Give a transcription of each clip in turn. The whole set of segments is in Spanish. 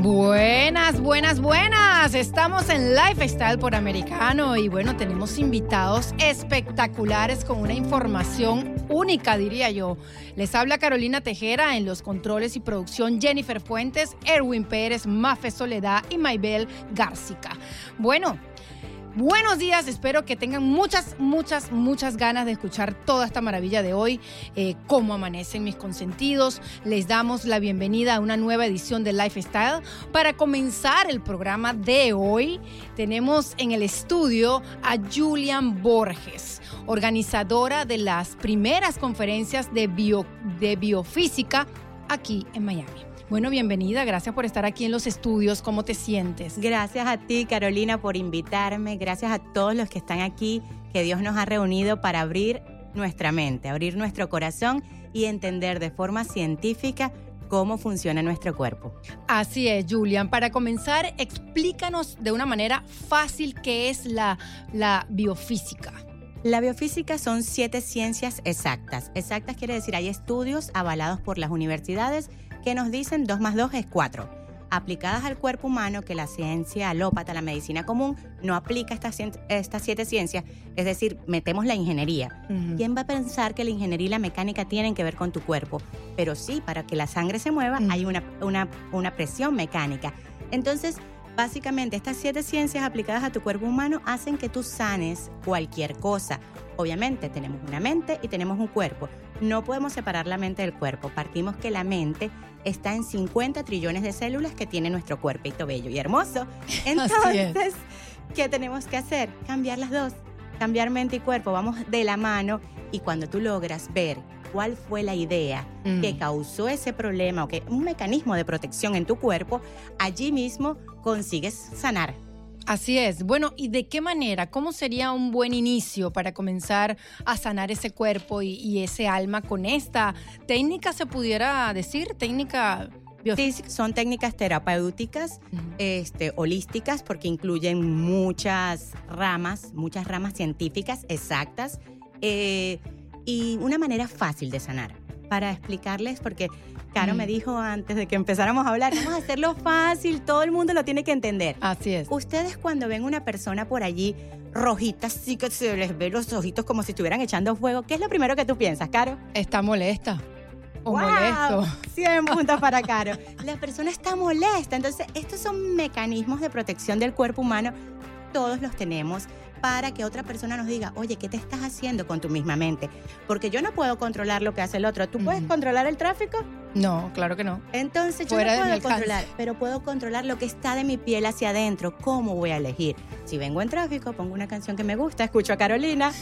Buenas, buenas, buenas. Estamos en Lifestyle por Americano y bueno, tenemos invitados espectaculares con una información única, diría yo. Les habla Carolina Tejera en los controles y producción Jennifer Fuentes, Erwin Pérez, Mafe Soledad y Maybel Garcica. Bueno, Buenos días, espero que tengan muchas, muchas, muchas ganas de escuchar toda esta maravilla de hoy, eh, cómo amanecen mis consentidos. Les damos la bienvenida a una nueva edición de Lifestyle. Para comenzar el programa de hoy, tenemos en el estudio a Julian Borges, organizadora de las primeras conferencias de, bio, de biofísica aquí en Miami. Bueno, bienvenida, gracias por estar aquí en los estudios. ¿Cómo te sientes? Gracias a ti, Carolina, por invitarme. Gracias a todos los que están aquí, que Dios nos ha reunido para abrir nuestra mente, abrir nuestro corazón y entender de forma científica cómo funciona nuestro cuerpo. Así es, Julian. Para comenzar, explícanos de una manera fácil qué es la, la biofísica. La biofísica son siete ciencias exactas. Exactas quiere decir hay estudios avalados por las universidades que nos dicen 2 más 2 es 4. Aplicadas al cuerpo humano, que la ciencia alópata, la medicina común, no aplica estas, estas siete ciencias, es decir, metemos la ingeniería. ¿Quién va a pensar que la ingeniería y la mecánica tienen que ver con tu cuerpo? Pero sí, para que la sangre se mueva hay una, una, una presión mecánica. Entonces, Básicamente, estas siete ciencias aplicadas a tu cuerpo humano hacen que tú sanes cualquier cosa. Obviamente, tenemos una mente y tenemos un cuerpo. No podemos separar la mente del cuerpo. Partimos que la mente está en 50 trillones de células que tiene nuestro cuerpito bello y hermoso. Entonces, ¿qué tenemos que hacer? Cambiar las dos. Cambiar mente y cuerpo. Vamos de la mano y cuando tú logras ver cuál fue la idea que mm. causó ese problema o que un mecanismo de protección en tu cuerpo, allí mismo consigues sanar. Así es. Bueno, ¿y de qué manera? ¿Cómo sería un buen inicio para comenzar a sanar ese cuerpo y, ese alma con esta técnica, se pudiera decir? Técnica Sí, son técnicas terapéuticas, este, holísticas, porque incluyen muchas ramas, muchas ramas científicas exactas. Eh, y una manera fácil de sanar. Para explicarles, porque Caro me mm. dijo antes de que empezáramos a hablar, vamos a hacerlo fácil, todo el mundo lo tiene que entender. Así es. Ustedes cuando ven una persona por allí rojita, sí que se les ve los ojitos como si estuvieran echando fuego, ¿qué es lo primero que tú piensas, Caro? Está molesta. O molesto. 100 puntos para Caro. La persona está molesta. Entonces, estos son mecanismos de protección del cuerpo humano. Todos los tenemos para que otra persona nos diga, oye, ¿qué te estás haciendo con tu misma mente? Porque yo no puedo controlar lo que hace el otro. ¿Tú puedes controlar el tráfico? No, claro que no. Entonces yo no puedo controlar, pero puedo controlar lo que está de mi piel hacia adentro. ¿Cómo voy a elegir? Si vengo en tráfico, pongo una canción que me gusta, escucho a Carolina.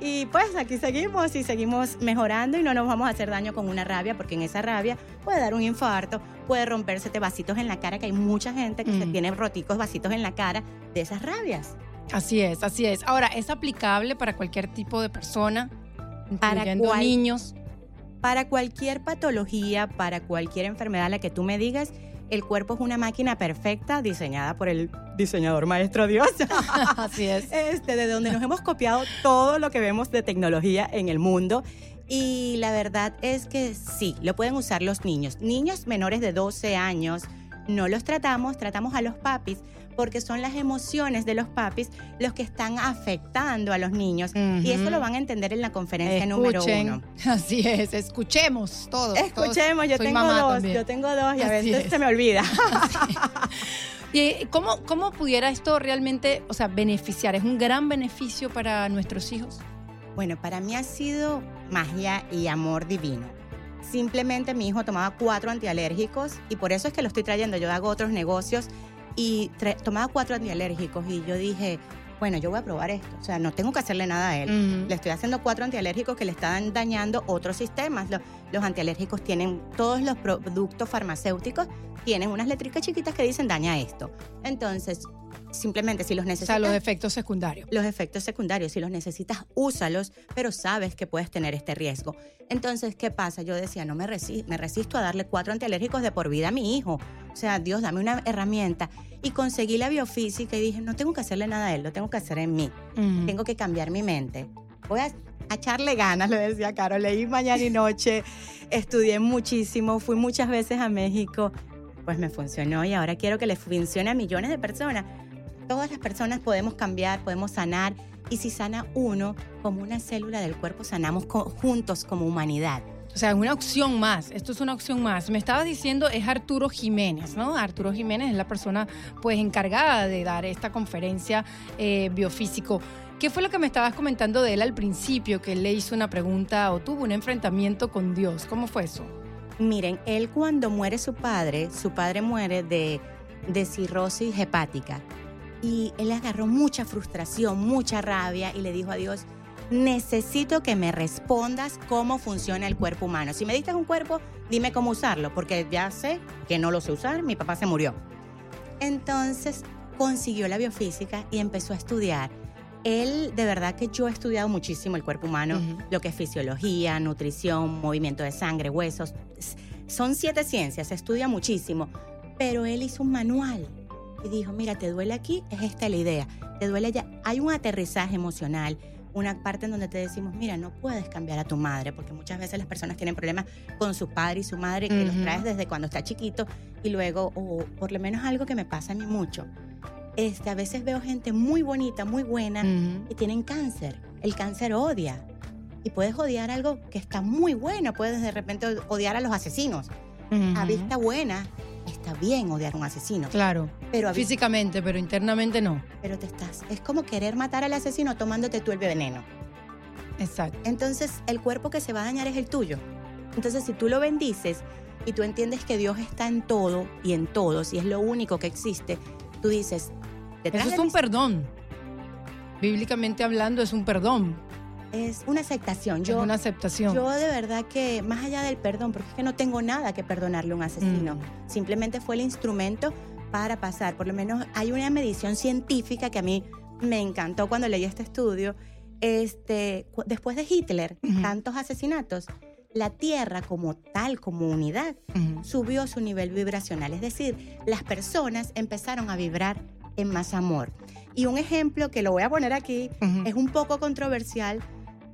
Y pues aquí seguimos y seguimos mejorando y no nos vamos a hacer daño con una rabia, porque en esa rabia puede dar un infarto, puede romperse vasitos en la cara, que hay mucha gente que se tiene roticos vasitos en la cara de esas rabias. Así es, así es. Ahora, ¿es aplicable para cualquier tipo de persona? Para niños. Para cualquier patología, para cualquier enfermedad a la que tú me digas, el cuerpo es una máquina perfecta diseñada por el diseñador maestro Dios. Así es. Este, de donde nos hemos copiado todo lo que vemos de tecnología en el mundo. Y la verdad es que sí, lo pueden usar los niños. Niños menores de 12 años, no los tratamos, tratamos a los papis porque son las emociones de los papis los que están afectando a los niños. Y eso lo van a entender en la conferencia número uno. Así es, escuchemos todos. Escuchemos, yo tengo dos, yo tengo dos y a veces se me olvida. ¿Y cómo, cómo pudiera esto realmente, o sea, beneficiar? ¿Es un gran beneficio para nuestros hijos? Bueno, para mí ha sido magia y amor divino. Simplemente mi hijo tomaba cuatro antialérgicos y por eso es que lo estoy trayendo. Yo hago otros negocios y tomaba cuatro antialérgicos y yo dije, bueno, yo voy a probar esto. O sea, no tengo que hacerle nada a él. Le estoy haciendo cuatro antialérgicos que le están dañando otros sistemas. Los, los antialérgicos tienen, todos los productos farmacéuticos tienen unas letricas chiquitas que dicen daña esto. Entonces, simplemente si los necesitas. O sea, los efectos secundarios. Los efectos secundarios, si los necesitas, úsalos, pero sabes que puedes tener este riesgo. Entonces, ¿qué pasa? Yo decía, no me, resisto, me resisto a darle cuatro antialérgicos de por vida a mi hijo. O sea, Dios, dame una herramienta. Y conseguí la biofísica y dije, no tengo que hacerle nada a él, lo tengo que hacer en mí. Tengo que cambiar mi mente. Voy a, echarle ganas, le decía Caro. Leí mañana y noche, estudié muchísimo, fui muchas veces a México. Pues me funcionó y ahora quiero que le funcione a millones de personas todas las personas podemos cambiar, podemos sanar. Y si sana uno, como una célula del cuerpo, sanamos juntos como humanidad. O sea, una opción más. Esto es una opción más. Me estabas diciendo es Arturo Jiménez, ¿no? Arturo Jiménez es la persona pues encargada de dar esta conferencia eh, biofísico. ¿Qué fue lo que me estabas comentando de él al principio? Que él le hizo una pregunta o tuvo un enfrentamiento con Dios. ¿Cómo fue eso? Miren, él cuando muere su padre, su padre muere de, de cirrosis hepática. Y él agarró mucha frustración, mucha rabia y le dijo a Dios, necesito que me respondas cómo funciona el cuerpo humano. Si me diste un cuerpo, dime cómo usarlo, porque ya sé que no lo sé usar, mi papá se murió. Entonces consiguió la biofísica y empezó a estudiar. Él, de verdad que yo he estudiado muchísimo el cuerpo humano, lo que es fisiología, nutrición, movimiento de sangre, huesos. Son siete ciencias, se estudia muchísimo, pero él hizo un manual y dijo, mira, te duele aquí, es esta la idea, te duele allá. Hay un aterrizaje emocional, una parte en donde te decimos, mira, no puedes cambiar a tu madre, porque muchas veces las personas tienen problemas con su padre y su madre que los traes desde cuando está chiquito y luego, o por lo menos algo que me pasa a mí mucho. Este, a veces veo gente muy bonita, muy buena y tienen cáncer. El cáncer odia. Y puedes odiar algo que está muy bueno, puedes de repente odiar a los asesinos. A vista buena, está bien odiar a un asesino. Claro. Pero Físicamente, pero internamente no. Pero te estás. Es como querer matar al asesino tomándote tú el veneno. Exacto. Entonces, el cuerpo que se va a dañar es el tuyo. Entonces, si tú lo bendices y tú entiendes que Dios está en todo y en todos y es lo único que existe, tú dices. Eso es un perdón. Bíblicamente hablando, es un perdón es una aceptación. Yo, una aceptación. Yo de verdad que, más allá del perdón, porque es que no tengo nada que perdonarle a un asesino, mm. simplemente fue el instrumento para pasar. Por lo menos hay una medición científica que a mí me encantó cuando leí este estudio. Este, después de Hitler, tantos asesinatos, la Tierra como tal, como unidad, subió su nivel vibracional. Es decir, las personas empezaron a vibrar en más amor. Y un ejemplo que lo voy a poner aquí, es un poco controversial,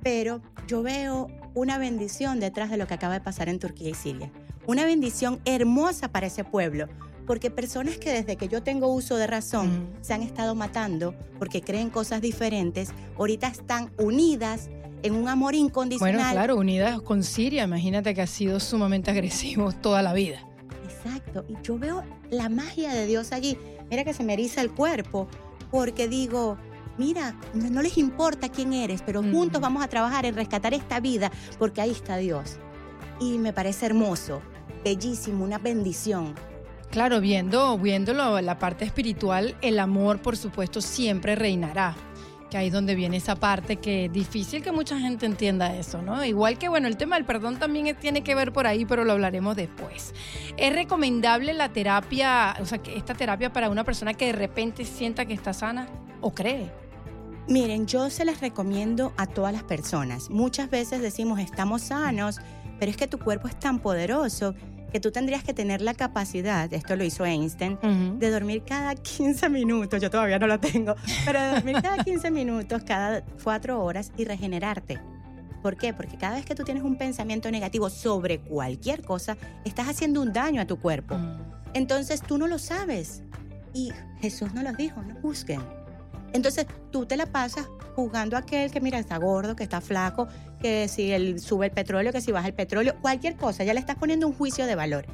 pero yo veo una bendición detrás de lo que acaba de pasar en Turquía y Siria. Una bendición hermosa para ese pueblo, porque personas que desde que yo tengo uso de razón se han estado matando porque creen cosas diferentes, ahorita están unidas en un amor incondicional. Bueno, claro, unidas con Siria, imagínate que ha sido sumamente agresivo toda la vida. Exacto, y yo veo la magia de Dios allí. Mira que se me eriza el cuerpo, porque digo, mira, no les importa quién eres, pero juntos vamos a trabajar en rescatar esta vida, porque ahí está Dios. Y me parece hermoso, bellísimo, una bendición. Claro, viendo, viéndolo la parte espiritual, el amor, por supuesto, siempre reinará que ahí es donde viene esa parte que es difícil que mucha gente entienda eso, ¿no? Igual que, bueno, el tema del perdón también tiene que ver por ahí, pero lo hablaremos después. ¿Es recomendable la terapia, o sea, esta terapia para una persona que de repente sienta que está sana o cree? Miren, yo se las recomiendo a todas las personas. Muchas veces decimos estamos sanos, pero es que tu cuerpo es tan poderoso que tú tendrías que tener la capacidad, esto lo hizo Einstein, de dormir cada 15 minutos, yo todavía no lo tengo, pero de dormir cada 15 minutos, cada 4 horas y regenerarte. ¿Por qué? Porque cada vez que tú tienes un pensamiento negativo sobre cualquier cosa, estás haciendo un daño a tu cuerpo. Entonces tú no lo sabes. Y Jesús nos lo dijo, no busquen. Entonces tú te la pasas juzgando a aquel que, mira, está gordo, que está flaco, que si él sube el petróleo, que si baja el petróleo, cualquier cosa, ya le estás poniendo un juicio de valor.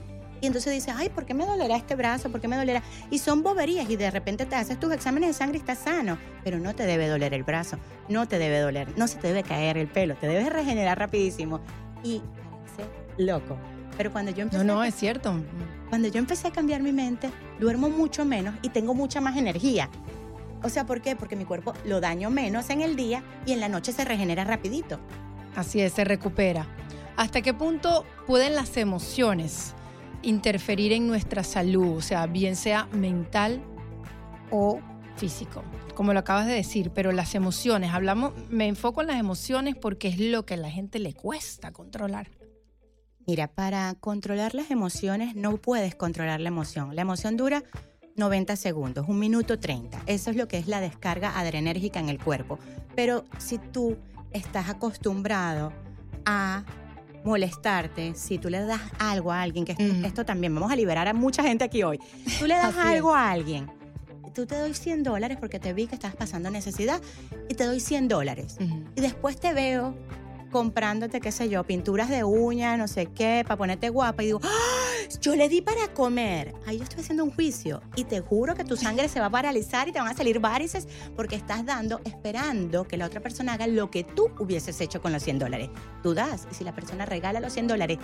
Y entonces dices, ay, ¿por qué me dolerá este brazo? ¿Por qué me dolerá? Y son boberías y de repente te haces tus exámenes de sangre y estás sano, pero no te debe doler el brazo, no te debe doler, no se te debe caer el pelo, te debes regenerar rapidísimo. Y parece loco. Pero cuando yo empecé... No, no, es cierto. Cuando yo empecé a cambiar mi mente, duermo mucho menos y tengo mucha más energía. O sea, ¿por qué? Porque mi cuerpo lo daño menos en el día y en la noche se regenera rapidito. Así es, se recupera. ¿Hasta qué punto pueden las emociones interferir en nuestra salud? O sea, bien sea mental o físico, como lo acabas de decir, pero las emociones, hablamos, me enfoco en las emociones porque es lo que a la gente le cuesta controlar. Mira, para controlar las emociones no puedes controlar la emoción. La emoción dura 90 segundos, un minuto 30. Eso es lo que es la descarga adrenérgica en el cuerpo. Pero si tú estás acostumbrado a molestarte, si tú le das algo a alguien, que esto, también vamos a liberar a mucha gente aquí hoy, tú le das algo a alguien, tú te doy 100 dólares porque te vi que estabas pasando necesidad y te doy 100 dólares. Y después te veo comprándote, qué sé yo, pinturas de uñas, no sé qué, para ponerte guapa y digo, ¡Ah! yo le di para comer. Ahí yo estoy haciendo un juicio y te juro que tu sangre se va a paralizar y te van a salir varices porque estás dando, esperando que la otra persona haga lo que tú hubieses hecho con los 100 dólares. Tú das y si la persona regala los 100 dólares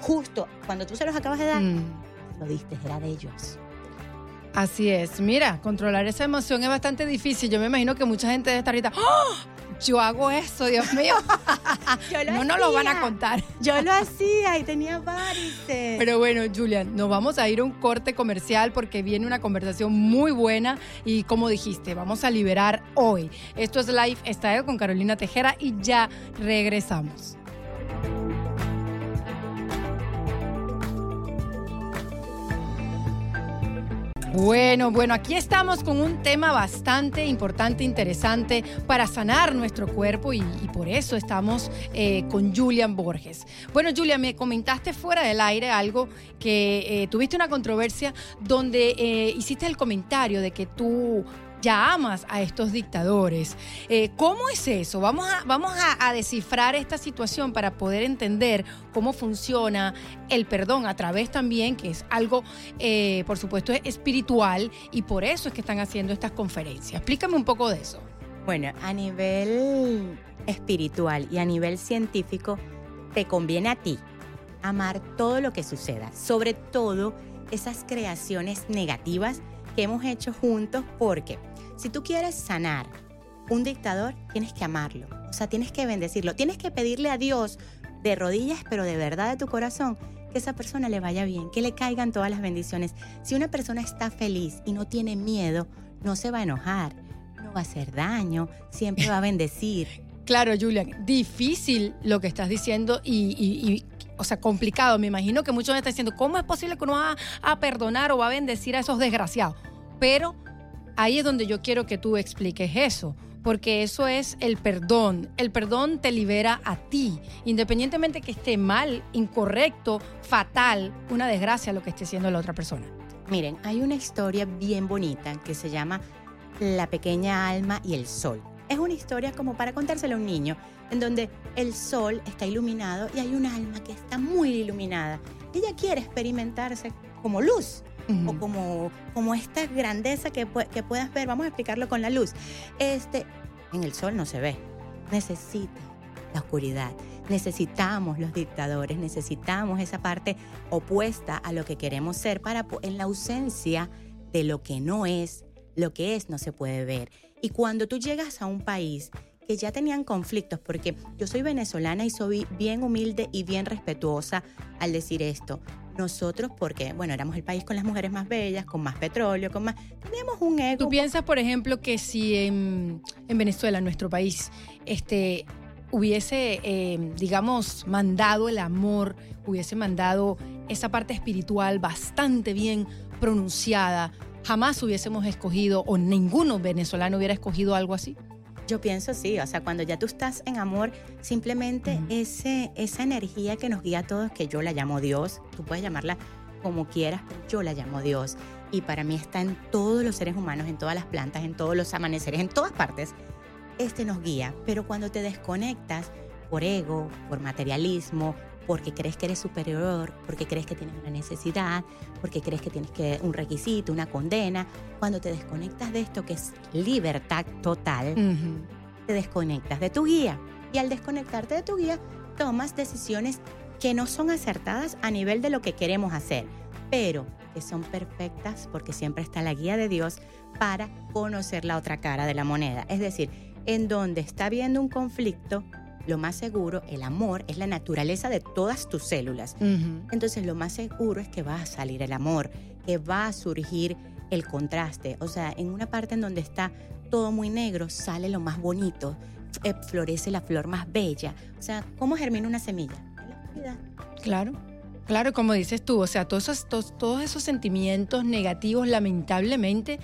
justo cuando tú se los acabas de dar, mm. lo diste, era de ellos. Así es. Mira, controlar esa emoción es bastante difícil. Yo me imagino que mucha gente debe estar ahorita, ¡Oh! Yo hago eso, Dios mío. no nos lo van a contar. Yo lo hacía y tenía varices. Pero bueno, Julian, nos vamos a ir a un corte comercial porque viene una conversación muy buena y como dijiste, vamos a liberar hoy. Esto es Lifestyle con Carolina Tejera y ya regresamos. Bueno, bueno, aquí estamos con un tema bastante importante, interesante para sanar nuestro cuerpo y, por eso estamos eh, con Julian Borges. Bueno, Julian, me comentaste fuera del aire algo que eh, tuviste una controversia donde eh, hiciste el comentario de que tú ya amas a estos dictadores. Eh, ¿Cómo es eso? Vamos, a, vamos a, descifrar esta situación para poder entender cómo funciona el perdón a través también, que es algo, eh, por supuesto, espiritual y por eso es que están haciendo estas conferencias. Explícame un poco de eso. Bueno, a nivel espiritual y a nivel científico, te conviene a ti amar todo lo que suceda, sobre todo esas creaciones negativas que hemos hecho juntos porque si tú quieres sanar un dictador, tienes que amarlo, o sea, tienes que bendecirlo, tienes que pedirle a Dios de rodillas, pero de verdad de tu corazón, que esa persona le vaya bien, que le caigan todas las bendiciones. Si una persona está feliz y no tiene miedo, no se va a enojar, no va a hacer daño, siempre va a bendecir. Claro, Julian, difícil lo que estás diciendo y, o sea, complicado. Me imagino que muchos me están diciendo, ¿cómo es posible que uno va a perdonar o va a bendecir a esos desgraciados? Pero Ahí es donde yo quiero que tú expliques eso, porque eso es el perdón. El perdón te libera a ti, independientemente que esté mal, incorrecto, fatal, una desgracia lo que esté haciendo la otra persona. Miren, hay una historia bien bonita que se llama La pequeña alma y el sol. Es una historia como para contárselo a un niño, en donde el sol está iluminado y hay un alma que está muy iluminada. Ella quiere experimentarse como luz o como, como esta grandeza que, que puedas ver. Vamos a explicarlo con la luz. Este, en el sol no se ve. Necesita la oscuridad. Necesitamos los dictadores, necesitamos esa parte opuesta a lo que queremos ser para en la ausencia de lo que no es, lo que es no se puede ver. Y cuando tú llegas a un país que ya tenían conflictos, porque yo soy venezolana y soy bien humilde y bien respetuosa al decir esto. Nosotros, porque, bueno, éramos el país con las mujeres más bellas, con más petróleo, con más... Teníamos un ego. ¿Tú piensas, por ejemplo, que si en, Venezuela, en nuestro país, este, hubiese, eh, digamos, mandado el amor, hubiese mandado esa parte espiritual bastante bien pronunciada, jamás hubiésemos escogido o ninguno venezolano hubiera escogido algo así? Yo pienso sí, o sea, cuando ya tú estás en amor, simplemente ese, esa energía que nos guía a todos, que yo la llamo Dios, tú puedes llamarla como quieras, pero yo la llamo Dios. Y para mí está en todos los seres humanos, en todas las plantas, en todos los amaneceres, en todas partes. Este nos guía, pero cuando te desconectas por ego, por materialismo, porque crees que eres superior, porque crees que tienes una necesidad, porque crees que tienes que un requisito, una condena. Cuando te desconectas de esto que es libertad total, te desconectas de tu guía. Y al desconectarte de tu guía, tomas decisiones que no son acertadas a nivel de lo que queremos hacer. Pero que son perfectas porque siempre está la guía de Dios para conocer la otra cara de la moneda. Es decir, en donde está habiendo un conflicto, lo más seguro, el amor es la naturaleza de todas tus células. Entonces lo más seguro es que va a salir el amor, que va a surgir el contraste. O sea, en una parte en donde está todo muy negro, sale lo más bonito, eh, florece la flor más bella. O sea, ¿cómo germina una semilla? En la oscuridad. Claro. Claro, como dices tú, o sea, todos esos, todos, esos sentimientos negativos, lamentablemente,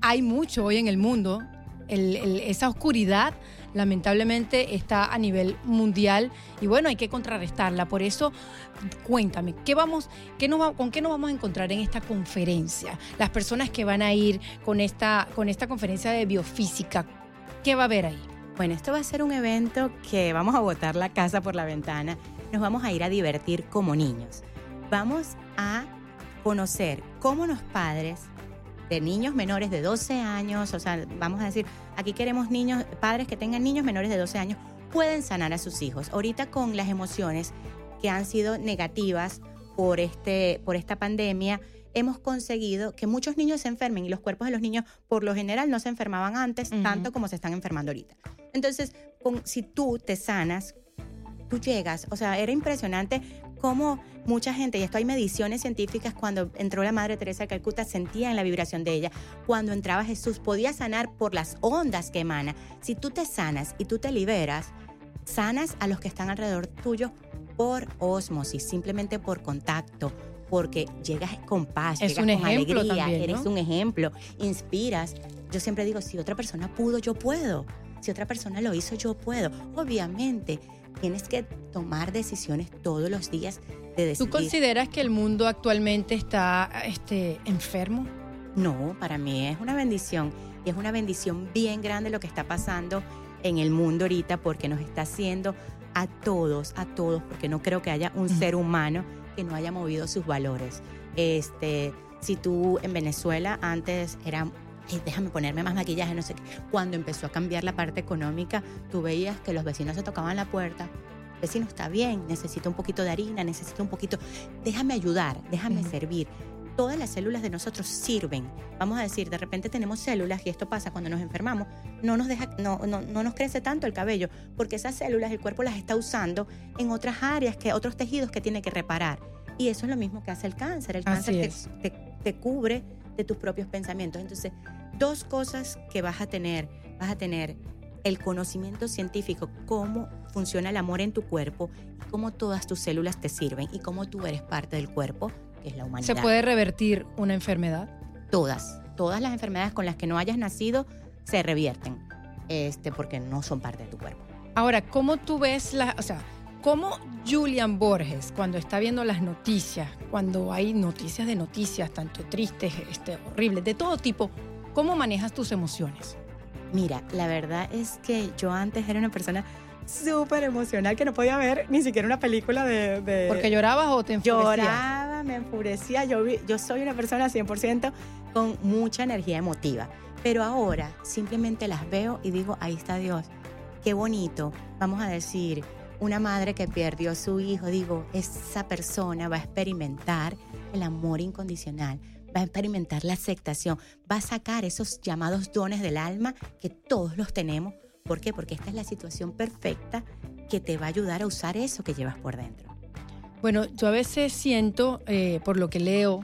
hay mucho hoy en el mundo. esa oscuridad lamentablemente está a nivel mundial y bueno, hay que contrarrestarla. Por eso, cuéntame, ¿qué vamos, qué nos ¿con qué nos vamos a encontrar en esta conferencia? Las personas que van a ir con esta, con esta conferencia de biofísica, ¿qué va a haber ahí? Bueno, esto va a ser un evento que vamos a botar la casa por la ventana. Nos vamos a ir a divertir como niños. Vamos a conocer cómo los padres de niños menores de 12 años, o sea, vamos a decir, aquí queremos niños, padres que tengan niños menores de 12 años, pueden sanar a sus hijos. Ahorita con las emociones que han sido negativas por, este, por esta pandemia, hemos conseguido que muchos niños se enfermen y los cuerpos de los niños por lo general no se enfermaban antes tanto como se están enfermando ahorita. Entonces, con, si tú te sanas, tú llegas, o sea, era impresionante cómo mucha gente, y esto hay mediciones científicas, cuando entró la Madre Teresa de Calcuta sentían la vibración de ella. Cuando entraba Jesús podía sanar por las ondas que emana. Si tú te sanas y tú te liberas, sanas a los que están alrededor tuyo por osmosis, simplemente por contacto, porque llegas con paz, llegas con alegría, eres un ejemplo, inspiras. Yo siempre digo, si otra persona pudo, yo puedo. Si otra persona lo hizo, yo puedo. Obviamente, tienes que tomar decisiones todos los días de decidir. ¿Tú consideras que el mundo actualmente está este, enfermo? No, para mí es una bendición y es una bendición bien grande lo que está pasando en el mundo ahorita porque nos está haciendo a todos, a todos, porque no creo que haya un ser humano que no haya movido sus valores. Este, si tú en Venezuela antes era déjame ponerme más maquillaje, no sé qué. Cuando empezó a cambiar la parte económica, tú veías que los vecinos se tocaban la puerta. Vecino, está bien, necesito un poquito de harina, necesito un poquito. Déjame ayudar, déjame servir. Todas las células de nosotros sirven. Vamos a decir, de repente tenemos células, y esto pasa cuando nos enfermamos, no nos, deja, no, no, no nos crece tanto el cabello, porque esas células el cuerpo las está usando en otras áreas, que otros tejidos que tiene que reparar. Y eso es lo mismo que hace el cáncer. El cáncer te, te cubre de tus propios pensamientos. Entonces, dos cosas que vas a tener. Vas a tener el conocimiento científico, cómo funciona el amor en tu cuerpo, cómo todas tus células te sirven y cómo tú eres parte del cuerpo, que es la humanidad. ¿Se puede revertir una enfermedad? Todas. Todas las enfermedades con las que no hayas nacido se revierten, este, porque no son parte de tu cuerpo. Ahora, ¿cómo tú ves la, o sea, cómo Julian Borges, cuando está viendo las noticias, cuando hay noticias de noticias, tanto tristes, este, horribles, de todo tipo, ¿cómo manejas tus emociones? Mira, la verdad es que yo antes era una persona súper emocional que no podía ver ni siquiera una película de... ¿Porque llorabas o te enfurecías? Lloraba, me enfurecía. Yo, yo soy una persona 100% con mucha energía emotiva. Pero ahora simplemente las veo y digo, ahí está Dios. Qué bonito. Vamos a decir, una madre que perdió a su hijo, digo, esa persona va a experimentar el amor incondicional, va a experimentar la aceptación, va a sacar esos llamados dones del alma que todos los tenemos. ¿Por qué? Porque esta es la situación perfecta que te va a ayudar a usar eso que llevas por dentro. Bueno, yo a veces siento, eh, por lo que leo,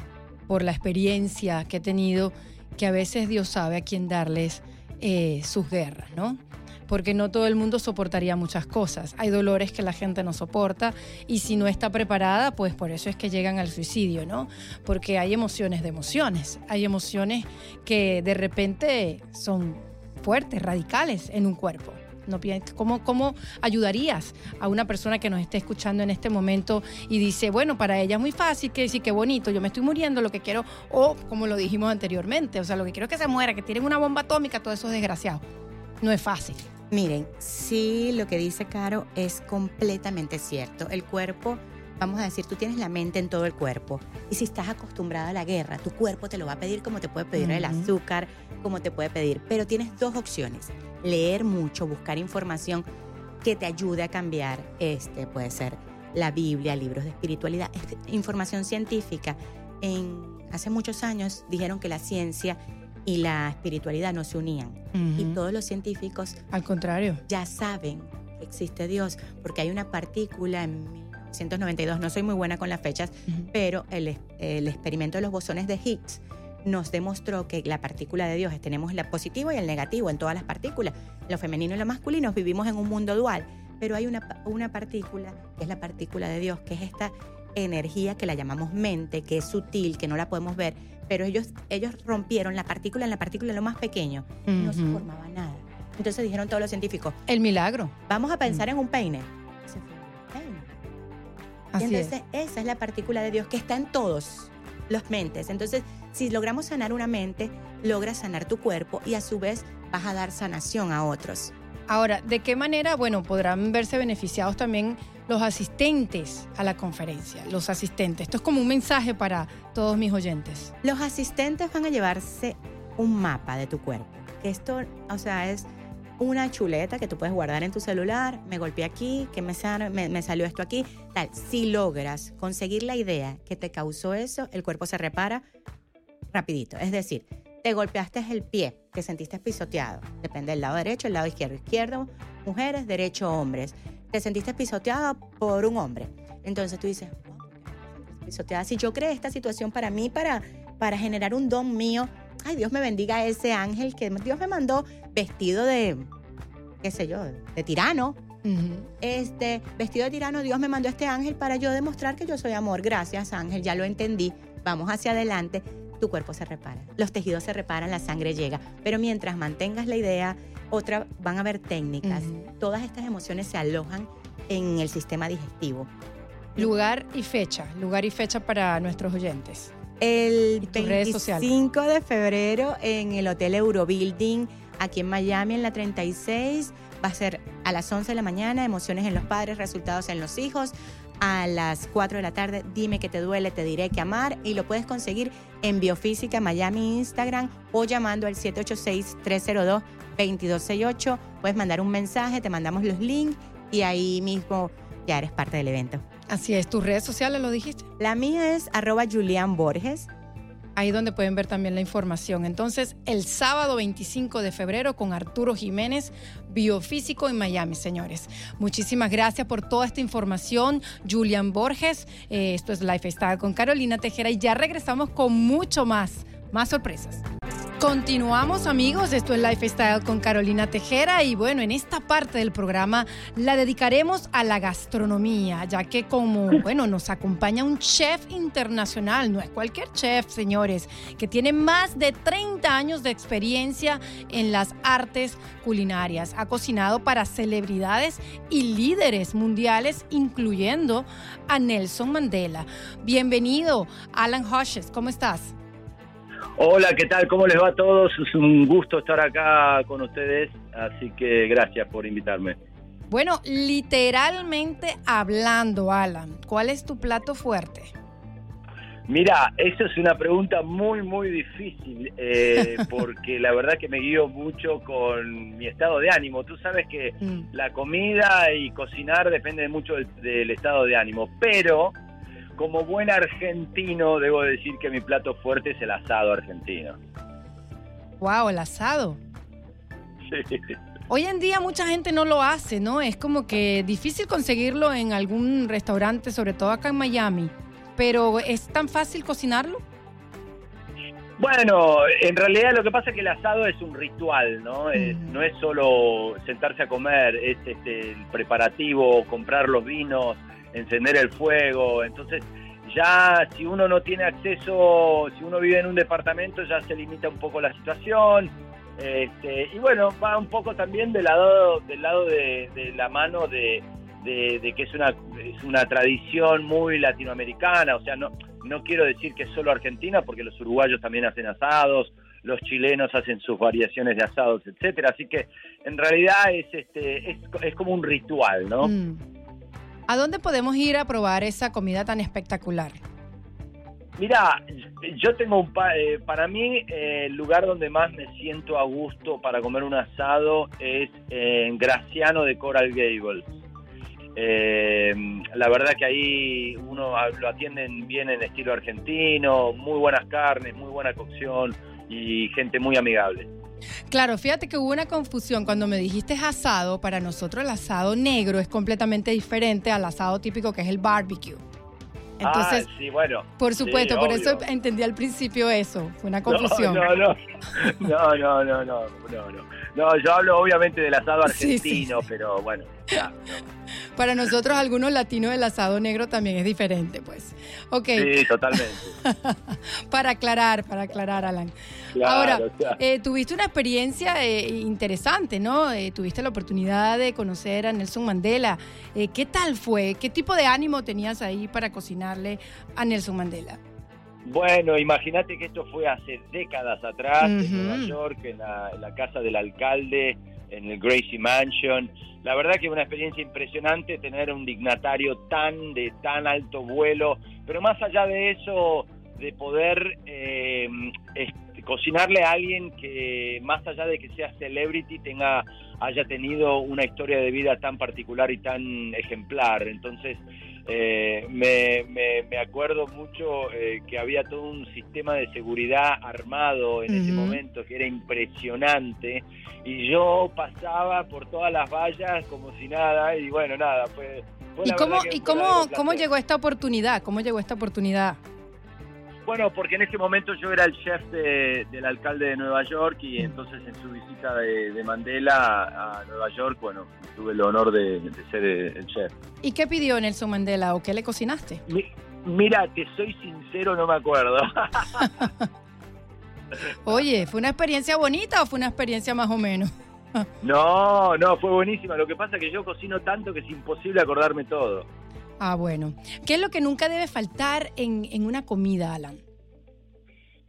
por la experiencia que he tenido, que a veces Dios sabe a quién darles eh, sus guerras, ¿no? Porque no todo el mundo soportaría muchas cosas. Hay dolores que la gente no soporta y si no está preparada, pues por eso es que llegan al suicidio, ¿no? Porque hay emociones de emociones, hay emociones que de repente son fuertes, radicales en un cuerpo. ¿Cómo, ¿Cómo ayudarías a una persona que nos esté escuchando en este momento y dice, bueno, para ella es muy fácil que decir qué bonito, yo me estoy muriendo, lo que quiero, o como lo dijimos anteriormente, o sea, lo que quiero es que se muera, que tienen una bomba atómica, todo eso es desgraciado. No es fácil. Miren, sí, lo que dice Caro es completamente cierto. El cuerpo, vamos a decir, tú tienes la mente en todo el cuerpo. Y si estás acostumbrada a la guerra, tu cuerpo te lo va a pedir como te puede pedir el azúcar, como te puede pedir. Pero tienes dos opciones. Leer mucho, buscar información que te ayude a cambiar. Este puede ser la Biblia, libros de espiritualidad, información científica. En hace muchos años dijeron que la ciencia y la espiritualidad no se unían. Y todos los científicos... Al contrario. Ya saben que existe Dios, porque hay una partícula en 1992, no soy muy buena con las fechas, pero el, el experimento de los bosones de Higgs nos demostró que la partícula de Dios, tenemos el positivo y el negativo en todas las partículas, lo femenino y lo masculino, vivimos en un mundo dual, pero hay una, una partícula que es la partícula de Dios, que es esta energía que la llamamos mente, que es sutil, que no la podemos ver, pero ellos, ellos rompieron la partícula en la partícula lo más pequeño y no se formaba nada. Entonces dijeron todos los científicos, el milagro. Vamos a pensar en un peine. y entonces esa es la partícula de Dios que está en todos los mentes. Entonces, si logramos sanar una mente, logras sanar tu cuerpo y a su vez vas a dar sanación a otros. Ahora, ¿de qué manera, bueno, podrán verse beneficiados también los asistentes a la conferencia? Los asistentes. Esto es como un mensaje para todos mis oyentes. Los asistentes van a llevarse un mapa de tu cuerpo. Esto, o sea, es una chuleta que tú puedes guardar en tu celular, me golpeé aquí, que me, me, salió esto aquí, tal. Si logras conseguir la idea que te causó eso, el cuerpo se repara rapidito. Es decir, te golpeaste el pie, te sentiste pisoteado, depende del lado derecho, el lado izquierdo. Izquierdo, mujeres, derecho, hombres. Te sentiste pisoteado por un hombre. Entonces tú dices, pisoteada. Si yo creé esta situación para mí, para, para generar un don mío, ay, Dios me bendiga ese ángel que Dios me mandó vestido de, qué sé yo, de tirano. Este vestido de tirano, Dios me mandó este ángel para yo demostrar que yo soy amor. Gracias, ángel, ya lo entendí. Vamos hacia adelante. Tu cuerpo se repara, los tejidos se reparan, la sangre llega. Pero mientras mantengas la idea, otra van a haber técnicas. Todas estas emociones se alojan en el sistema digestivo. Lugar y fecha, lugar y fecha para nuestros oyentes. El 25 de febrero en el Hotel Eurobuilding, aquí en Miami, en la 36. Va a ser a las 11 de la mañana, emociones en los padres, resultados en los hijos. A las 4 de la tarde, dime que te duele, te diré que amar. Y lo puedes conseguir en Biofísica Miami Instagram o llamando al 786-302-2268. Puedes mandar un mensaje, te mandamos los links y ahí mismo ya eres parte del evento. Así es, tus redes sociales lo dijiste. La mía es arroba Julián Borges. Ahí donde pueden ver también la información. Entonces, el sábado 25 de febrero con Arturo Jiménez, biofísico en Miami, señores. Muchísimas gracias por toda esta información, Julián Borges. Eh, esto es Lifestyle con Carolina Tejera y ya regresamos con mucho más, más sorpresas. Continuamos amigos, esto es Lifestyle con Carolina Tejera y bueno, en esta parte del programa la dedicaremos a la gastronomía, ya que como, bueno, nos acompaña un chef internacional, no es cualquier chef, señores, que tiene más de 30 años de experiencia en las artes culinarias. Ha cocinado para celebridades y líderes mundiales, incluyendo a Nelson Mandela. Bienvenido, Alan Hodges, ¿cómo estás? Hola, ¿qué tal? ¿Cómo les va a todos? Es un gusto estar acá con ustedes, así que gracias por invitarme. Bueno, literalmente hablando, Alan, ¿cuál es tu plato fuerte? Mira, eso es una pregunta muy, muy difícil, eh, porque la verdad que me guío mucho con mi estado de ánimo. Tú sabes que mm. la comida y cocinar depende mucho del estado de ánimo, pero como buen argentino, debo decir que mi plato fuerte es el asado argentino. Wow, el asado. Sí. Hoy en día mucha gente no lo hace, ¿no? Es como que difícil conseguirlo en algún restaurante, sobre todo acá en Miami. Pero ¿es tan fácil cocinarlo? Bueno, en realidad lo que pasa es que el asado es un ritual, ¿no? no es solo sentarse a comer, es este, el preparativo, comprar los vinos, encender el fuego. Entonces, ya si uno no tiene acceso, si uno vive en un departamento, ya se limita un poco la situación. Este, y bueno, va un poco también del lado, del lado de, la mano de, de, que es una, es una tradición muy latinoamericana. O sea, no, no quiero decir que es solo Argentina, porque los uruguayos también hacen asados, los chilenos hacen sus variaciones de asados, etcétera. Así que en realidad es este es, es como un ritual, ¿no? Mm. ¿A dónde podemos ir a probar esa comida tan espectacular? Mira, yo tengo un eh, para mí eh, el lugar donde más me siento a gusto para comer un asado es en Graciano de Coral Gables. Eh, la verdad que ahí uno lo atienden bien en estilo argentino, muy buenas carnes, muy buena cocción y gente muy amigable. Claro, fíjate que hubo una confusión cuando me dijiste asado. Para nosotros el asado negro es completamente diferente al asado típico que es el barbecue. Entonces, ah, sí, bueno. Por supuesto, por eso entendí al principio eso. Fue una confusión. No, no, no, no, no, no, no, no. No, yo hablo obviamente del asado argentino, pero bueno. Para nosotros, algunos latinos, el asado negro también es diferente, pues. Ok. Sí, totalmente. para aclarar, para aclarar, Alan. Ahora, eh, tuviste una experiencia eh, interesante, ¿no? Eh, tuviste la oportunidad de conocer a Nelson Mandela. ¿Qué tal fue? ¿Qué tipo de ánimo tenías ahí para cocinarle a Nelson Mandela? Bueno, imagínate que esto fue hace décadas atrás, en Nueva York, en la, casa del alcalde, en el Gracie Mansion. La verdad que una experiencia impresionante tener un dignatario tan de tan alto vuelo, pero más allá de eso, de poder eh, cocinarle a alguien que más allá de que sea celebrity tenga haya tenido una historia de vida tan particular y tan ejemplar. Entonces eh, me, me, acuerdo mucho eh, que había todo un sistema de seguridad armado en ese momento que era impresionante y yo pasaba por todas las vallas como si nada y bueno, nada, fue... ¿Y cómo, y cómo, cómo llegó esta oportunidad? ¿Cómo llegó esta oportunidad? Bueno, porque en ese momento yo era el chef del alcalde de Nueva York y entonces en su visita de, Mandela a, Nueva York, bueno, tuve el honor de, ser el chef. ¿Y qué pidió Nelson Mandela o qué le cocinaste? mira, te soy sincero, no me acuerdo. Oye, ¿fue una experiencia bonita o fue una experiencia más o menos? no, no, fue buenísima. Lo que pasa es que yo cocino tanto que es imposible acordarme todo. Ah, bueno. ¿Qué es lo que nunca debe faltar en, en una comida, Alan?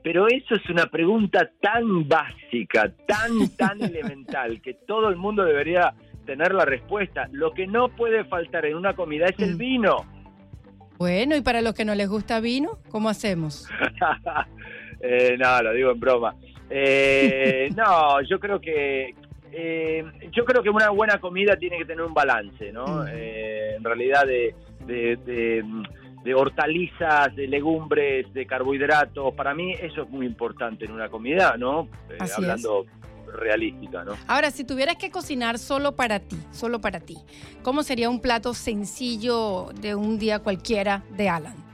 Pero eso es una pregunta tan básica, tan, tan elemental, que todo el mundo debería tener la respuesta. Lo que no puede faltar en una comida es el mm. vino. Bueno, y para los que no les gusta vino, ¿cómo hacemos? eh, no, lo digo en broma. Eh, no, yo creo que eh, yo creo que una buena comida tiene que tener un balance, ¿no? Eh, en realidad de, de, hortalizas, de legumbres, de carbohidratos. Para mí eso es muy importante en una comida, ¿no? Eh, hablando realística, ¿no? Ahora, si tuvieras que cocinar solo para ti, solo para ti, ¿cómo sería un plato sencillo de un día cualquiera de Alan?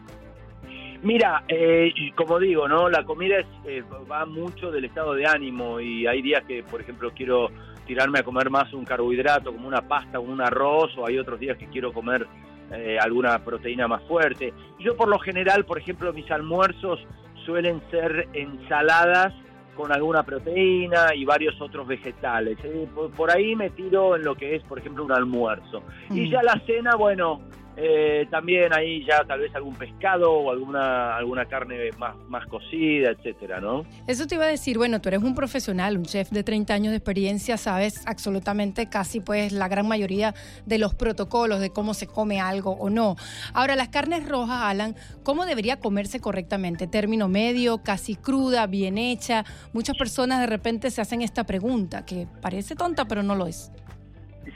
Mira, eh, como digo, ¿no? La comida eh, va mucho del estado de ánimo y hay días que, por ejemplo, quiero tirarme a comer más un carbohidrato como una pasta o un arroz o hay otros días que quiero comer eh, alguna proteína más fuerte. Yo por lo general, por ejemplo, mis almuerzos suelen ser ensaladas con alguna proteína y varios otros vegetales. Eh, por, ahí me tiro en lo que es, por ejemplo, un almuerzo. Y ya la cena, bueno, eh, también ahí ya tal vez algún pescado o alguna alguna carne más, más cocida, etcétera, ¿no? Eso te iba a decir, bueno, tú eres un profesional, un chef de 30 años de experiencia, sabes absolutamente casi pues la gran mayoría de los protocolos de cómo se come algo o no. Ahora, las carnes rojas, Alan, ¿cómo debería comerse correctamente? Término medio, casi cruda, bien hecha. Muchas personas de repente se hacen esta pregunta, que parece tonta, pero no lo es.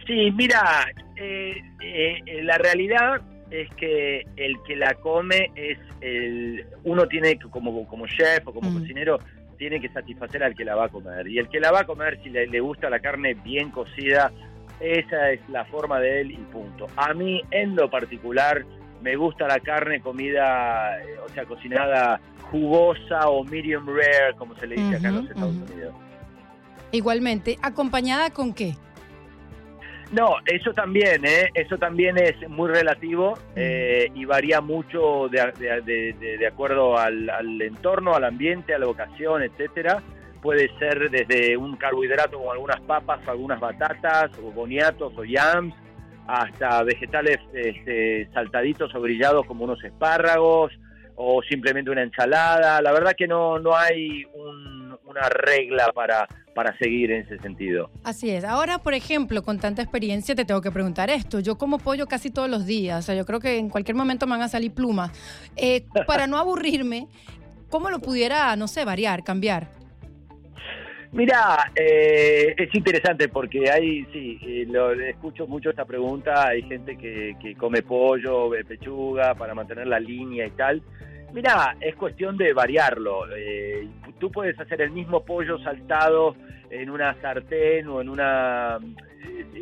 Sí, mira, eh, eh, la realidad es que el que la come es el uno tiene que como como chef o como mm. cocinero tiene que satisfacer al que la va a comer. Y el que la va a comer si le, gusta la carne bien cocida esa es la forma de él y punto. A mí en lo particular me gusta la carne comida eh, o sea cocinada jugosa o medium rare como se le dice acá en los Estados Unidos. Igualmente acompañada con qué no, eso también, ¿eh? eso también es muy relativo eh, y varía mucho de, acuerdo al, entorno, al ambiente, a la ocasión, etcétera. Puede ser desde un carbohidrato como algunas papas, algunas batatas, o boniatos o yams, hasta vegetales este, saltaditos o brillados como unos espárragos, o simplemente una ensalada. La verdad que no, no hay una regla para, para seguir en ese sentido. Así es. Ahora, por ejemplo, con tanta experiencia te tengo que preguntar esto. Yo como pollo casi todos los días, o sea, yo creo que en cualquier momento me van a salir plumas. Eh, para no aburrirme, ¿cómo lo pudiera, no sé, variar, cambiar? Mira, eh, es interesante porque hay, sí, eh, lo, escucho mucho esta pregunta, hay gente que, que come pollo, pechuga para mantener la línea y tal. Mira, es cuestión de variarlo. Eh, tú puedes hacer el mismo pollo saltado en una sartén o en una,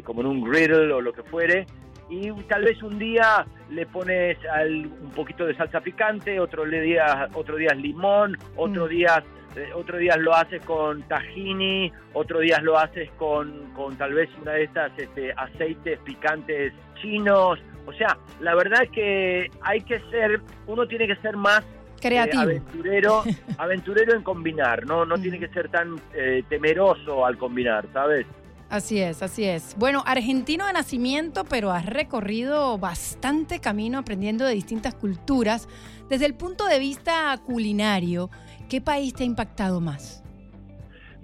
como en un griddle o lo que fuere, y tal vez un día le pones un poquito de salsa picante, otro día, otro día limón, otro mm. día eh, otro día lo haces con tahini, otro día lo haces con, con tal vez una de estas este, aceites picantes chinos. O sea, la verdad es que hay que ser, uno tiene que ser más eh, creativo, aventurero, aventurero en combinar, no, no tiene que ser tan eh, temeroso al combinar, ¿sabes? Así es, así es. Bueno, argentino de nacimiento, pero has recorrido bastante camino aprendiendo de distintas culturas. Desde el punto de vista culinario, ¿Qué país te ha impactado más?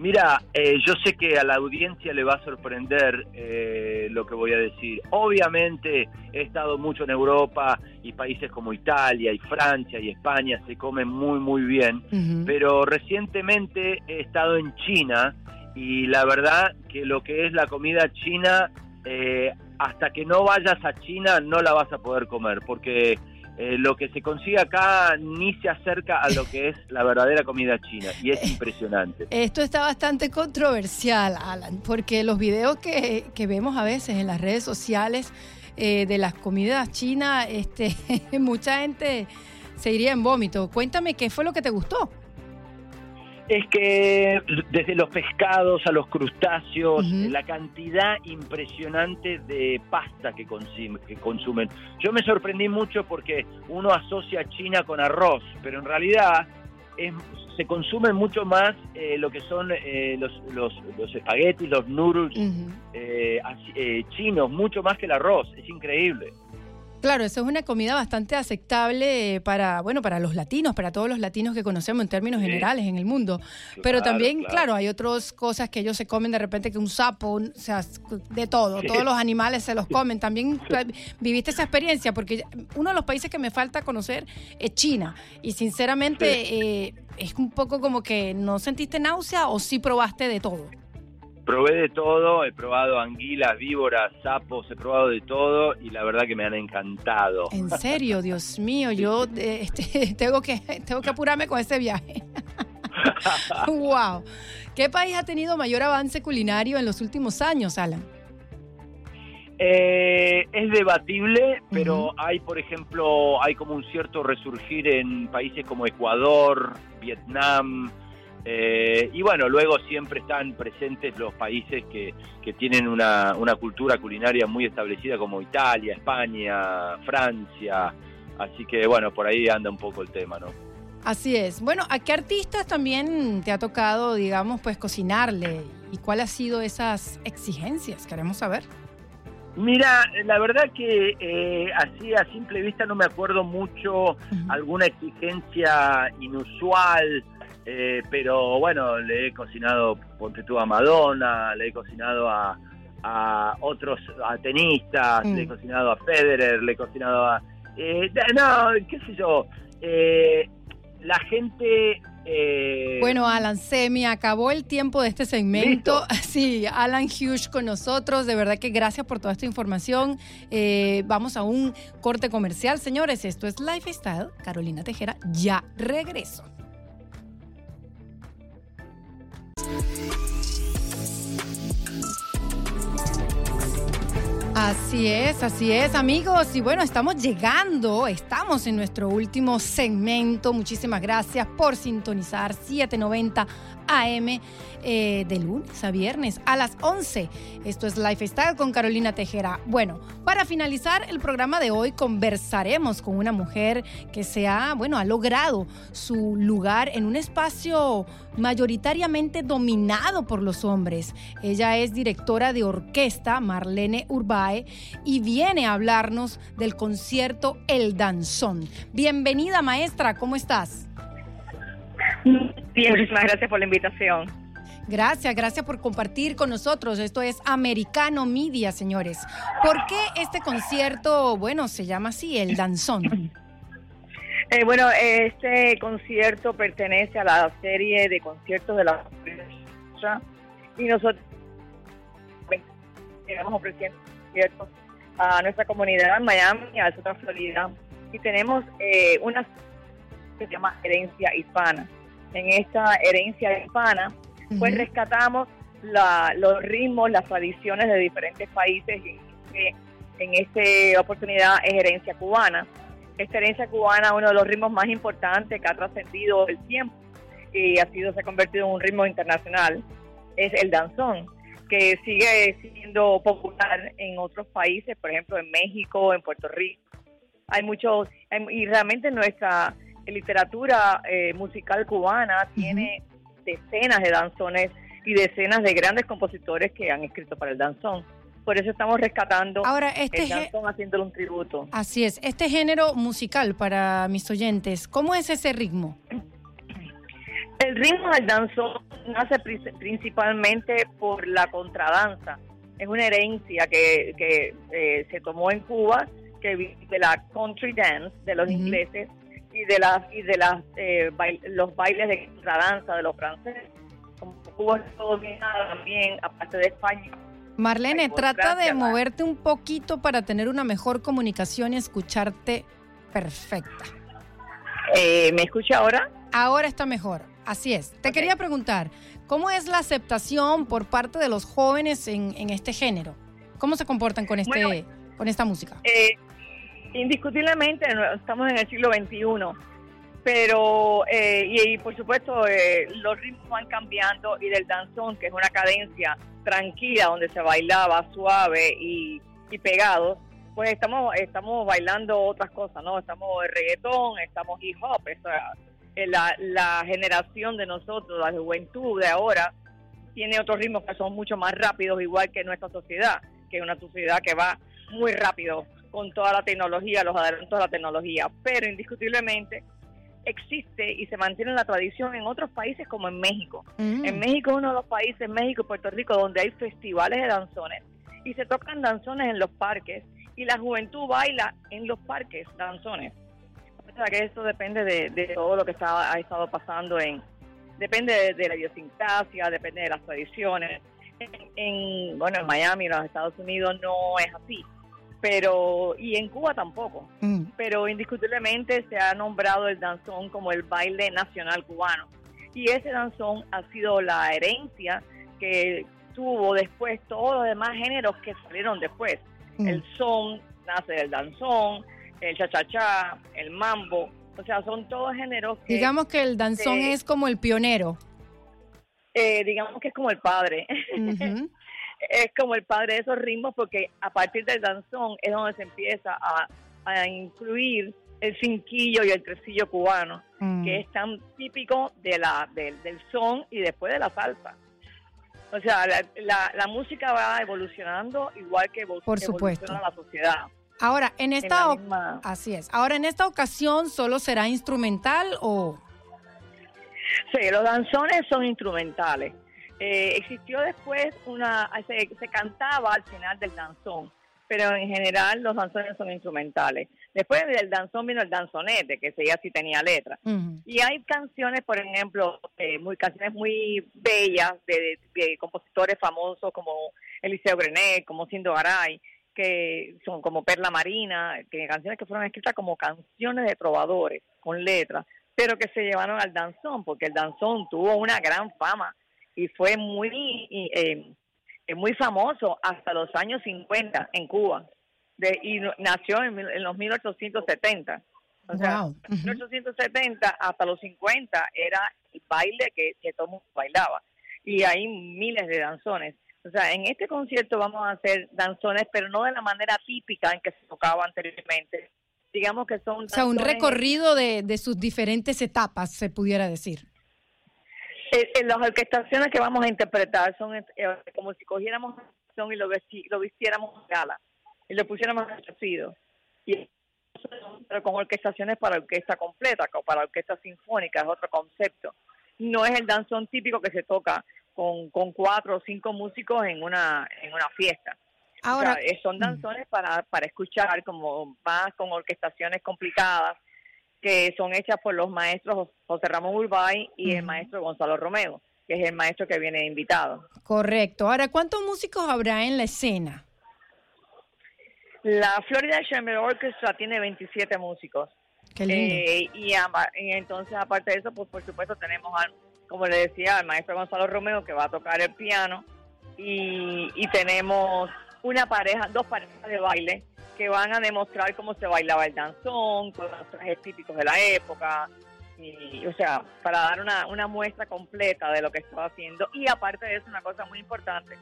Mira, eh, yo sé que a la audiencia le va a sorprender eh, lo que voy a decir. Obviamente he estado mucho en Europa y países como Italia y Francia y España se comen muy muy bien, pero recientemente he estado en China y la verdad que lo que es la comida china, eh, hasta que no vayas a China no la vas a poder comer porque eh, lo que se consigue acá ni se acerca a lo que es la verdadera comida china y es impresionante. Esto está bastante controversial, Alan, porque los videos que, vemos a veces en las redes sociales eh, de las comidas chinas, este, mucha gente se iría en vómito. Cuéntame qué fue lo que te gustó es que desde los pescados a los crustáceos, la cantidad impresionante de pasta que, consumen. Yo me sorprendí mucho porque uno asocia China con arroz, pero en realidad se consume mucho más eh, lo que son eh, los, los, los, espaguetis, los noodles eh, chinos, mucho más que el arroz. Es increíble. Claro, eso es una comida bastante aceptable para, bueno, para los latinos, para todos los latinos que conocemos en términos generales en el mundo. Pero también, claro. hay otras cosas que ellos se comen de repente que un sapo, o sea, de todo, todos los animales se los comen. También viviste esa experiencia porque uno de los países que me falta conocer es China y sinceramente eh, es un poco como que no sentiste náusea o sí probaste de todo. Probé de todo, he probado anguilas, víboras, sapos, he probado de todo y la verdad que me han encantado. En serio, Dios mío, yo eh, este, tengo, que, tengo que apurarme con ese viaje. wow. ¿Qué país ha tenido mayor avance culinario en los últimos años, Alan? Eh, es debatible, pero hay, por ejemplo, hay como un cierto resurgir en países como Ecuador, Vietnam, eh, y bueno, luego siempre están presentes los países que, que tienen una, una, cultura culinaria muy establecida como Italia, España, Francia. Así que bueno, por ahí anda un poco el tema, ¿no? Así es. Bueno, ¿a qué artistas también te ha tocado, digamos, pues cocinarle? ¿Y cuáles han sido esas exigencias? Queremos saber. Mira, la verdad que eh, así a simple vista no me acuerdo mucho alguna exigencia inusual eh, pero bueno, le he cocinado, ponte tú a Madonna, le he cocinado a, a otros a tenistas, le he mm. cocinado a Federer, le he cocinado a... Eh, no, qué sé yo. Eh, la gente... bueno, Alan, se me acabó el tiempo de este segmento. Sí, Alan Hughes con nosotros. De verdad que gracias por toda esta información. vamos a un corte comercial, señores. Esto es Lifestyle. Carolina Tejera, ya regreso. Yeah. Así es, así es, amigos. Y bueno, estamos llegando, estamos en nuestro último segmento. Muchísimas gracias por sintonizar 790 AM eh, de lunes a viernes a las 11. Esto es Lifestyle con Carolina Tejera. Bueno, para finalizar el programa de hoy conversaremos con una mujer que se ha, bueno, ha logrado su lugar en un espacio mayoritariamente dominado por los hombres. Ella es directora de orquesta, Marlene Y viene a hablarnos del concierto El Danzón. Bienvenida, maestra, ¿cómo estás? Bien, muchísimas gracias por la invitación. Gracias, gracias por compartir con nosotros. Esto es Americano Media, señores. ¿Por qué este concierto, bueno, se llama así, el danzón? Eh, bueno, este concierto pertenece a la serie de conciertos de la y nosotros estamos ofreciendo ciertos a nuestra comunidad en Miami y a la Florida. Y tenemos eh, una que se llama herencia hispana. En esta herencia hispana, pues rescatamos los ritmos, las tradiciones de diferentes países. Y, en esta oportunidad es herencia cubana. Esta herencia cubana, uno de los ritmos más importantes que ha trascendido el tiempo y ha sido, se ha convertido en un ritmo internacional, es el danzón que sigue siendo popular en otros países, por ejemplo en México, en Puerto Rico. Hay muchos, y realmente nuestra literatura eh, musical cubana tiene decenas de danzones y decenas de grandes compositores que han escrito para el danzón. Por eso estamos rescatando Ahora, este el danzón haciéndole un tributo. Así es, este género musical para mis oyentes, ¿cómo es ese ritmo? El ritmo del danzón nace principalmente por la contradanza. Es una herencia que, que eh, se tomó en Cuba, que de la country dance de los ingleses y de las y de las eh, los bailes de contradanza de los franceses. Como Cuba dominada también, aparte de España. Marlene, trata de moverte un poquito para tener una mejor comunicación y escucharte perfecta. Eh, ¿Me escucha ahora? Ahora está mejor. Así es. Te quería preguntar, ¿cómo es la aceptación por parte de los jóvenes en, este género? ¿Cómo se comportan con, este, con esta música? Eh, indiscutiblemente estamos en el siglo XXI, pero, eh, y, por supuesto, eh, los ritmos van cambiando y del danzón, que es una cadencia tranquila donde se bailaba suave y, y pegado, pues estamos estamos bailando otras cosas, ¿no? Estamos reggaetón, estamos hip hop, eso, eh, la, la generación de nosotros, la juventud de ahora, tiene otros ritmos que son mucho más rápidos, igual que nuestra sociedad, que es una sociedad que va muy rápido con toda la tecnología, los adelantos de la tecnología, pero indiscutiblemente existe y se mantiene la tradición en otros países como en México. Mm. En México es uno de los países, México y Puerto Rico, donde hay festivales de danzones y se tocan danzones en los parques y la juventud baila en los parques danzones que eso depende de, todo lo que está, ha estado pasando en, depende de, la idiosincrasia, depende de las tradiciones. En, bueno, en Miami, en los Estados Unidos no es así, pero y en Cuba tampoco. Mm. Pero indiscutiblemente se ha nombrado el danzón como el baile nacional cubano. Y ese danzón ha sido la herencia que tuvo después todos los demás géneros que salieron después. Mm. El son nace del danzón, el cha-cha-cha, el mambo, o sea, son todos géneros que... Digamos que el danzón es como el pionero. Eh, digamos que es como el padre. es como el padre de esos ritmos porque a partir del danzón es donde se empieza a, incluir el cinquillo y el tresillo cubano, mm. que es tan típico de la, del son y después de la salsa. O sea, la, la, música va evolucionando igual que Por evoluciona la sociedad. Ahora, en esta así es. Ahora, en esta ocasión, ¿solo será instrumental o...? Sí, los danzones son instrumentales. Eh, existió después una... Se, cantaba al final del danzón, pero en general los danzones son instrumentales. Después del danzón vino el danzonete, que se sí tenía letra. Y hay canciones, por ejemplo, eh, muy canciones muy bellas de, compositores famosos como Eliseo Grenet, como Sindo Garay, que son como Perla Marina, que canciones que fueron escritas como canciones de trovadores, con letras, pero que se llevaron al danzón, porque el danzón tuvo una gran fama y fue muy, eh, muy famoso hasta los años 50 en Cuba, de, y nació en, los 1870. O sea, 1870 hasta los 50 era el baile que, que todo mundo bailaba. Y hay miles de danzones. O sea, en este concierto vamos a hacer danzones, pero no de la manera típica en que se tocaba anteriormente. Digamos que son... O sea, un recorrido de, sus diferentes etapas, se pudiera decir. Eh, eh, las orquestaciones que vamos a interpretar son eh, como si cogiéramos son y lo, lo vistiéramos en gala y lo pusiéramos el Y pero con orquestaciones para orquesta completa, para orquesta sinfónica, es otro concepto. No es el danzón típico que se toca con, con cuatro o cinco músicos en una, en una fiesta. Ahora, son mm. danzones para, para escuchar, como más con orquestaciones complicadas, que son hechas por los maestros José Ramón Urbay y el maestro Gonzalo Romeo. que es el maestro que viene invitado. Correcto. Ahora, ¿cuántos músicos habrá en la escena? La Florida Chamber Orchestra tiene 27 músicos. Qué lindo. Eh, y, entonces, aparte de eso, pues por supuesto tenemos, como le decía, al maestro Gonzalo Romeo que va a tocar el piano y, y tenemos una pareja, dos parejas de baile que van a demostrar cómo se bailaba el danzón, con los trajes típicos de la época, y, o sea, para dar una, una muestra completa de lo que estaba haciendo. Y aparte de eso, una cosa muy importante,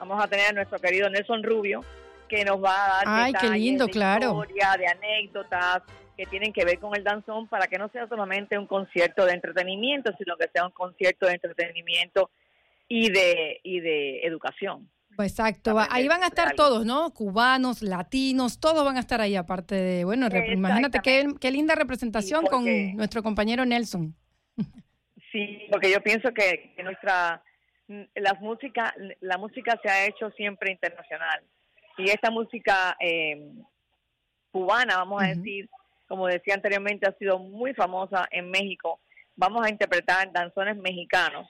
vamos a tener a nuestro querido Nelson Rubio, que nos va a dar Ay, qué lindo, de claro. historia, de anécdotas que tienen que ver con el danzón para que no sea solamente un concierto de entretenimiento, sino que sea un concierto de entretenimiento y de, y de educación. Exacto, ahí van a estar todos, ¿no? Cubanos, latinos, todos van a estar ahí, aparte de, bueno, imagínate qué, qué, linda representación con nuestro compañero Nelson. Sí, porque yo pienso que, nuestra, la música, la música se ha hecho siempre internacional y esta música eh, cubana, vamos a decir, como decía anteriormente, ha sido muy famosa en México. Vamos a interpretar danzones mexicanos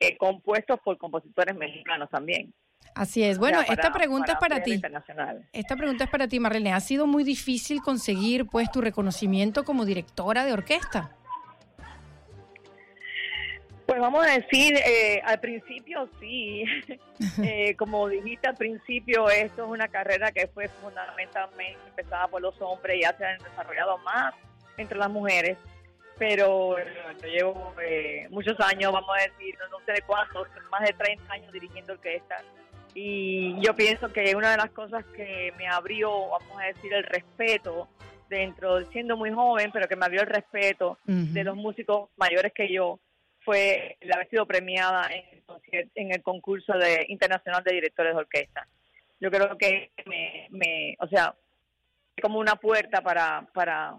eh, compuestos por compositores mexicanos también. Así es. Bueno, esta pregunta es para ti. Esta pregunta es para ti, Marlene. ¿Ha sido muy difícil conseguir pues tu reconocimiento como directora de orquesta? Pues vamos a decir, eh, al principio sí, eh, como dijiste al principio, esto es una carrera que fue fundamentalmente empezada por los hombres y ya se han desarrollado más entre las mujeres, pero yo llevo eh, muchos años, vamos a decir, no, sé de cuántos, más de 30 años dirigiendo orquesta. Y yo pienso que una de las cosas que me abrió, vamos a decir, el respeto dentro, siendo muy joven, pero que me abrió el respeto de los músicos mayores que yo, fue el haber sido premiada en, en el concurso de, internacional de directores de orquesta. Yo creo que me, me o sea, como una puerta para, para,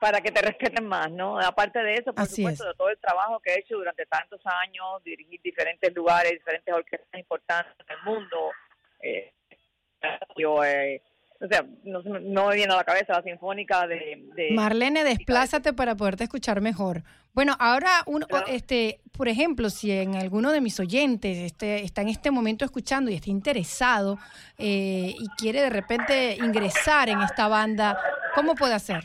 para que te respeten más, ¿no? Aparte de eso, por supuesto, de todo el trabajo que he hecho durante tantos años, dirigir diferentes lugares, diferentes orquestas importantes en el mundo. Eh, yo, eh, o sea, no, me viene a la cabeza la sinfónica de... Marlene, desplázate para poderte escuchar mejor. Bueno, ahora, uno, este, por ejemplo, si en alguno de mis oyentes este, está en este momento escuchando y está interesado eh, y quiere de repente ingresar en esta banda, ¿cómo puede hacer?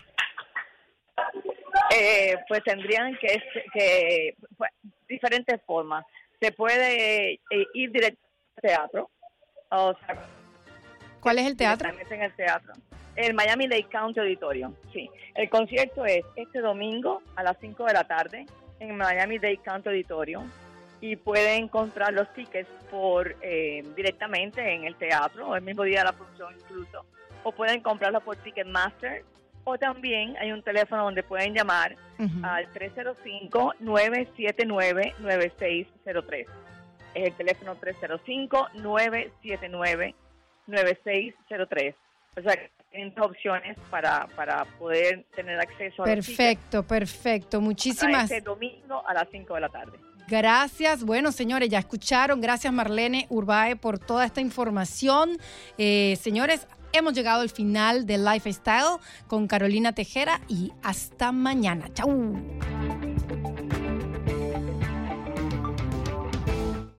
Eh, pues tendrían que, que pues, diferentes formas. Se puede eh, ir directo al teatro. ¿Cuál es el teatro? En el teatro. El Miami Lake County Auditorium. Sí. El concierto es este domingo a las 5 de la tarde en Miami Dade County Auditorium y pueden encontrar los tickets por eh, directamente en el teatro, el mismo día de la función incluso, o pueden comprarlos por Ticketmaster o también hay un teléfono donde pueden llamar al 305-979-9603. Es el teléfono 305-979-9603. O sea, tienen opciones para, para poder tener acceso a Perfecto, perfecto. Muchísimas. Este domingo a las 5 de la tarde. Gracias. Bueno, señores, ya escucharon. Gracias, Marlene Urbae, por toda esta información. Eh, señores, hemos llegado al final de Lifestyle con Carolina Tejera y hasta mañana. Chau.